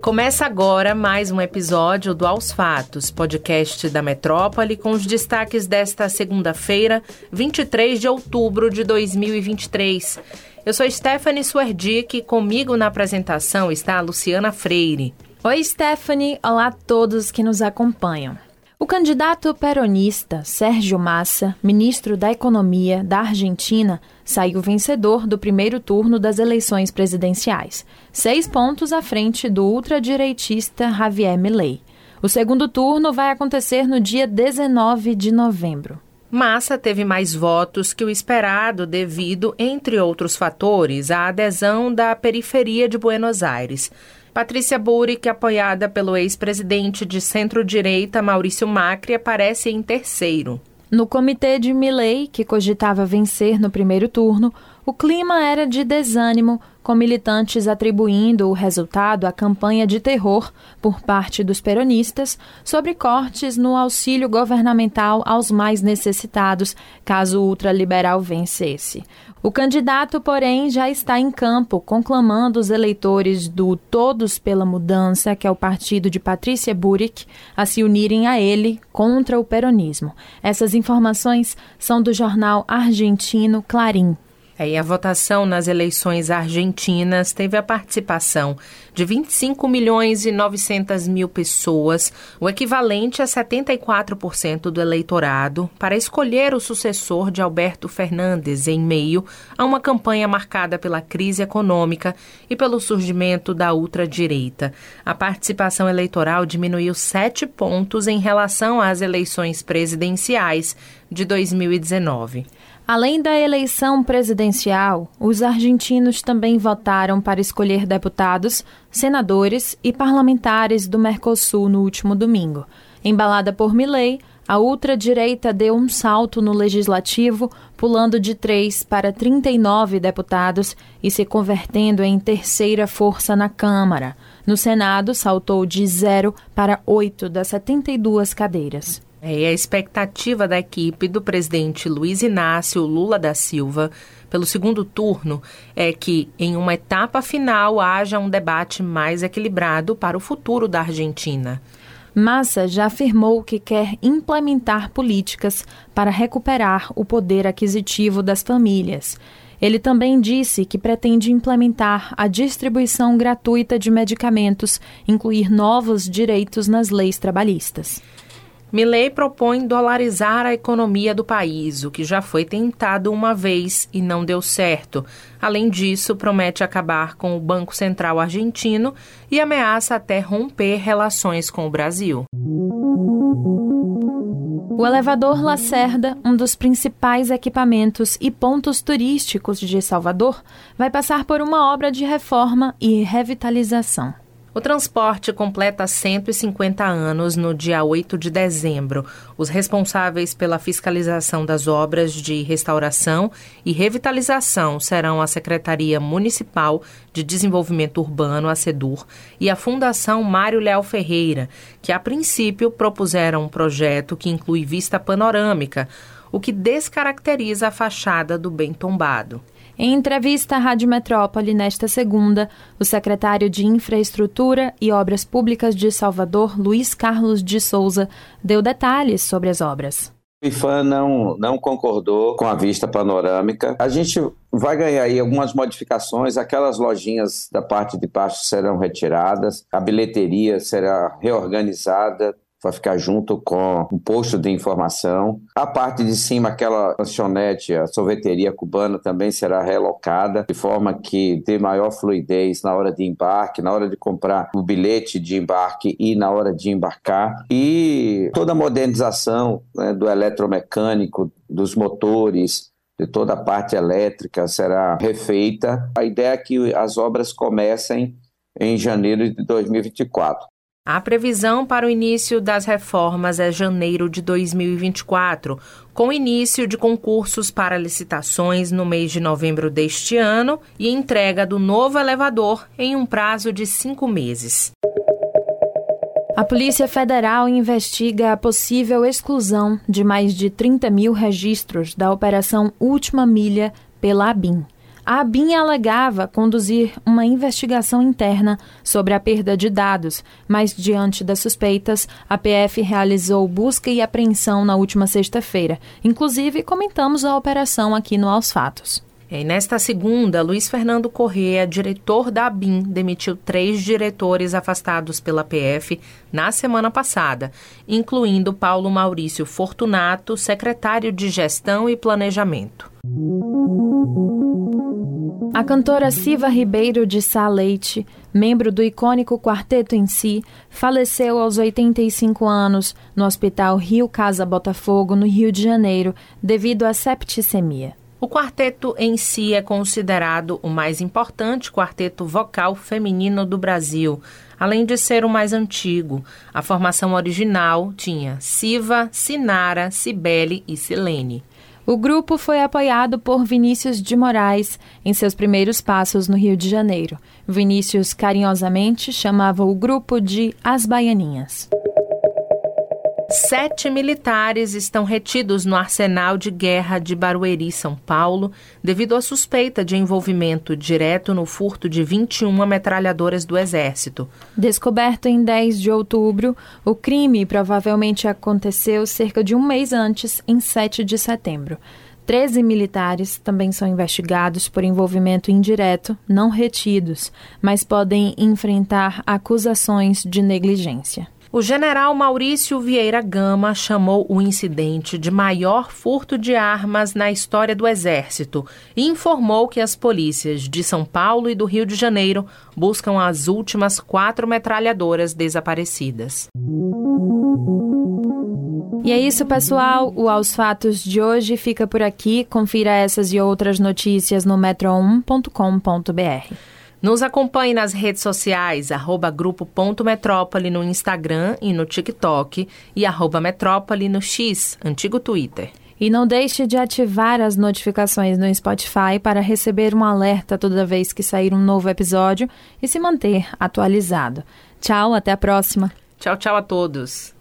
Começa agora mais um episódio do Aos Fatos, podcast da Metrópole, com os destaques desta segunda-feira, 23 de outubro de 2023. Eu sou Stephanie Suerdick e comigo na apresentação está a Luciana Freire. Oi, Stephanie. Olá a todos que nos acompanham. O candidato peronista Sérgio Massa, ministro da Economia da Argentina, saiu vencedor do primeiro turno das eleições presidenciais, seis pontos à frente do ultradireitista Javier Milei. O segundo turno vai acontecer no dia 19 de novembro. Massa teve mais votos que o esperado devido, entre outros fatores, à adesão da periferia de Buenos Aires. Patrícia Burick, apoiada pelo ex-presidente de centro-direita Maurício Macri, aparece em terceiro. No comitê de Milley, que cogitava vencer no primeiro turno, o clima era de desânimo, com militantes atribuindo o resultado à campanha de terror por parte dos peronistas sobre cortes no auxílio governamental aos mais necessitados, caso o ultraliberal vencesse. O candidato, porém, já está em campo, conclamando os eleitores do Todos pela Mudança, que é o partido de Patrícia Burick, a se unirem a ele contra o peronismo. Essas informações são do jornal argentino Clarim. É, e a votação nas eleições argentinas teve a participação de 25 milhões e 900 mil pessoas, o equivalente a 74% do eleitorado, para escolher o sucessor de Alberto Fernandes em meio a uma campanha marcada pela crise econômica e pelo surgimento da ultradireita. A participação eleitoral diminuiu sete pontos em relação às eleições presidenciais de 2019. Além da eleição presidencial, os argentinos também votaram para escolher deputados, senadores e parlamentares do Mercosul no último domingo. Embalada por Milei, a ultradireita deu um salto no legislativo, pulando de 3 para 39 deputados e se convertendo em terceira força na Câmara. No Senado, saltou de 0 para 8 das 72 cadeiras. É, a expectativa da equipe do presidente Luiz Inácio Lula da Silva pelo segundo turno é que, em uma etapa final, haja um debate mais equilibrado para o futuro da Argentina. Massa já afirmou que quer implementar políticas para recuperar o poder aquisitivo das famílias. Ele também disse que pretende implementar a distribuição gratuita de medicamentos, incluir novos direitos nas leis trabalhistas. Milley propõe dolarizar a economia do país, o que já foi tentado uma vez e não deu certo. Além disso, promete acabar com o Banco Central argentino e ameaça até romper relações com o Brasil. O elevador Lacerda, um dos principais equipamentos e pontos turísticos de Salvador, vai passar por uma obra de reforma e revitalização. O transporte completa 150 anos no dia 8 de dezembro. Os responsáveis pela fiscalização das obras de restauração e revitalização serão a Secretaria Municipal de Desenvolvimento Urbano, a SEDUR, e a Fundação Mário Léo Ferreira, que a princípio propuseram um projeto que inclui vista panorâmica, o que descaracteriza a fachada do bem tombado. Em entrevista à Rádio Metrópole nesta segunda, o secretário de Infraestrutura e Obras Públicas de Salvador, Luiz Carlos de Souza, deu detalhes sobre as obras. O IFAM não, não concordou com a vista panorâmica. A gente vai ganhar aí algumas modificações, aquelas lojinhas da parte de baixo serão retiradas, a bilheteria será reorganizada, vai ficar junto com o posto de informação. A parte de cima, aquela lanchonete, a sorveteria cubana também será relocada, de forma que dê maior fluidez na hora de embarque, na hora de comprar o bilhete de embarque e na hora de embarcar. E toda a modernização né, do eletromecânico, dos motores, de toda a parte elétrica será refeita. A ideia é que as obras comecem em janeiro de 2024. A previsão para o início das reformas é janeiro de 2024, com início de concursos para licitações no mês de novembro deste ano e entrega do novo elevador em um prazo de cinco meses. A Polícia Federal investiga a possível exclusão de mais de 30 mil registros da Operação Última Milha pela ABIN. A ABIN alegava conduzir uma investigação interna sobre a perda de dados, mas diante das suspeitas, a PF realizou busca e apreensão na última sexta-feira. Inclusive, comentamos a operação aqui no Aos Fatos. E nesta segunda, Luiz Fernando Corrêa, diretor da ABIN, demitiu três diretores afastados pela PF na semana passada, incluindo Paulo Maurício Fortunato, secretário de Gestão e Planejamento. A cantora Siva Ribeiro de Sá Leite, membro do icônico Quarteto em Si, faleceu aos 85 anos no Hospital Rio Casa Botafogo, no Rio de Janeiro, devido à septicemia. O quarteto em si é considerado o mais importante quarteto vocal feminino do Brasil, além de ser o mais antigo. A formação original tinha Siva, Sinara, Cibele e Silene. O grupo foi apoiado por Vinícius de Moraes em seus primeiros passos no Rio de Janeiro. Vinícius carinhosamente chamava o grupo de As Baianinhas. Sete militares estão retidos no arsenal de guerra de Barueri, São Paulo, devido à suspeita de envolvimento direto no furto de 21 metralhadoras do Exército. Descoberto em 10 de outubro, o crime provavelmente aconteceu cerca de um mês antes, em 7 de setembro. Treze militares também são investigados por envolvimento indireto, não retidos, mas podem enfrentar acusações de negligência. O general Maurício Vieira Gama chamou o incidente de maior furto de armas na história do Exército e informou que as polícias de São Paulo e do Rio de Janeiro buscam as últimas quatro metralhadoras desaparecidas. E é isso, pessoal. O Aos Fatos de hoje fica por aqui. Confira essas e outras notícias no metro1.com.br. Nos acompanhe nas redes sociais, arroba grupo.metrópole no Instagram e no TikTok e arroba metrópole no X, antigo Twitter. E não deixe de ativar as notificações no Spotify para receber um alerta toda vez que sair um novo episódio e se manter atualizado. Tchau, até a próxima. Tchau, tchau a todos.